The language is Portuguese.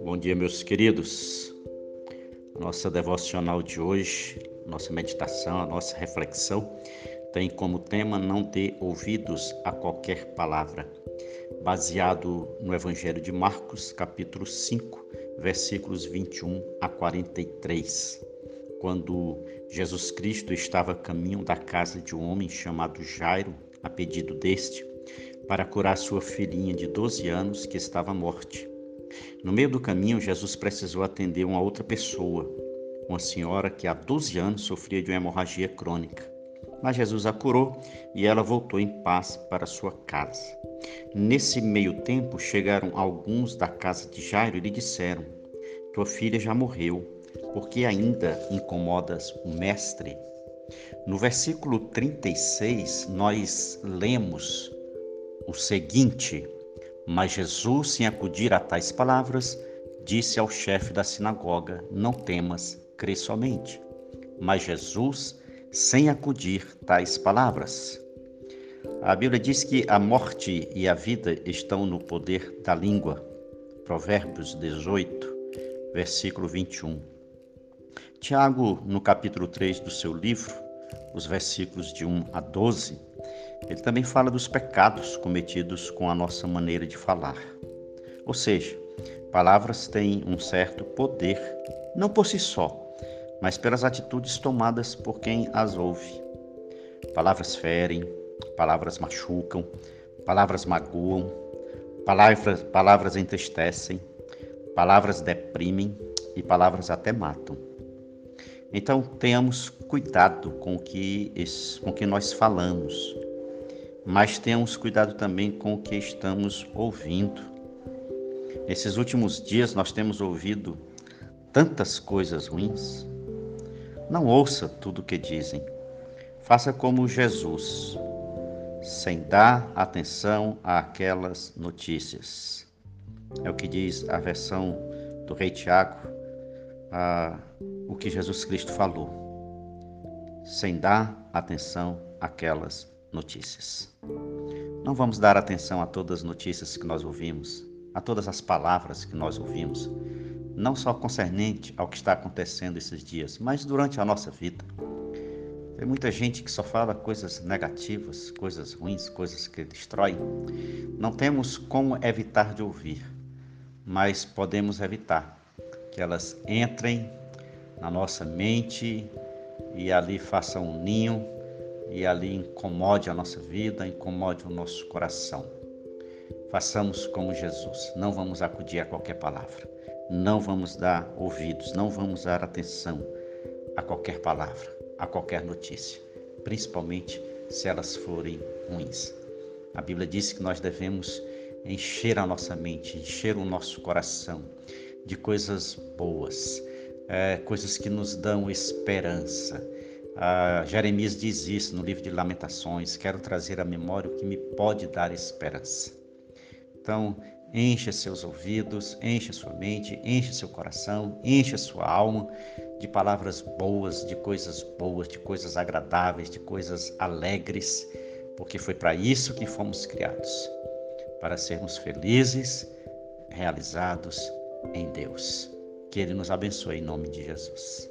Bom dia, meus queridos. Nossa devocional de hoje, nossa meditação, a nossa reflexão tem como tema não ter ouvidos a qualquer palavra, baseado no Evangelho de Marcos, capítulo 5, versículos 21 a 43, quando Jesus Cristo estava a caminho da casa de um homem chamado Jairo, a pedido deste, para curar sua filhinha de 12 anos que estava morte. No meio do caminho, Jesus precisou atender uma outra pessoa, uma senhora que há 12 anos sofria de uma hemorragia crônica. Mas Jesus a curou e ela voltou em paz para sua casa. Nesse meio tempo, chegaram alguns da casa de Jairo e lhe disseram: Tua filha já morreu, porque ainda incomodas o mestre? No versículo 36, nós lemos o seguinte: mas Jesus, sem acudir a tais palavras, disse ao chefe da sinagoga: Não temas, crê somente. Mas Jesus, sem acudir tais palavras. A Bíblia diz que a morte e a vida estão no poder da língua. Provérbios 18, versículo 21. Tiago, no capítulo 3 do seu livro, os versículos de 1 a 12, ele também fala dos pecados cometidos com a nossa maneira de falar. Ou seja, palavras têm um certo poder, não por si só, mas pelas atitudes tomadas por quem as ouve. Palavras ferem, palavras machucam, palavras magoam, palavras, palavras entristecem, palavras deprimem e palavras até matam. Então tenhamos cuidado com o que, com que nós falamos, mas tenhamos cuidado também com o que estamos ouvindo. Nesses últimos dias nós temos ouvido tantas coisas ruins. Não ouça tudo o que dizem. Faça como Jesus, sem dar atenção àquelas notícias. É o que diz a versão do Rei Tiago, a o que Jesus Cristo falou, sem dar atenção àquelas notícias. Não vamos dar atenção a todas as notícias que nós ouvimos, a todas as palavras que nós ouvimos, não só concernente ao que está acontecendo esses dias, mas durante a nossa vida. Tem muita gente que só fala coisas negativas, coisas ruins, coisas que destroem. Não temos como evitar de ouvir, mas podemos evitar que elas entrem na nossa mente e ali faça um ninho e ali incomode a nossa vida, incomode o nosso coração. Façamos como Jesus, não vamos acudir a qualquer palavra, não vamos dar ouvidos, não vamos dar atenção a qualquer palavra, a qualquer notícia, principalmente se elas forem ruins. A Bíblia diz que nós devemos encher a nossa mente, encher o nosso coração de coisas boas, é, coisas que nos dão esperança. Ah, Jeremias diz isso no livro de Lamentações: quero trazer à memória o que me pode dar esperança. Então, encha seus ouvidos, encha sua mente, encha seu coração, encha sua alma de palavras boas, de coisas boas, de coisas agradáveis, de coisas alegres, porque foi para isso que fomos criados para sermos felizes, realizados em Deus. Que Ele nos abençoe em nome de Jesus.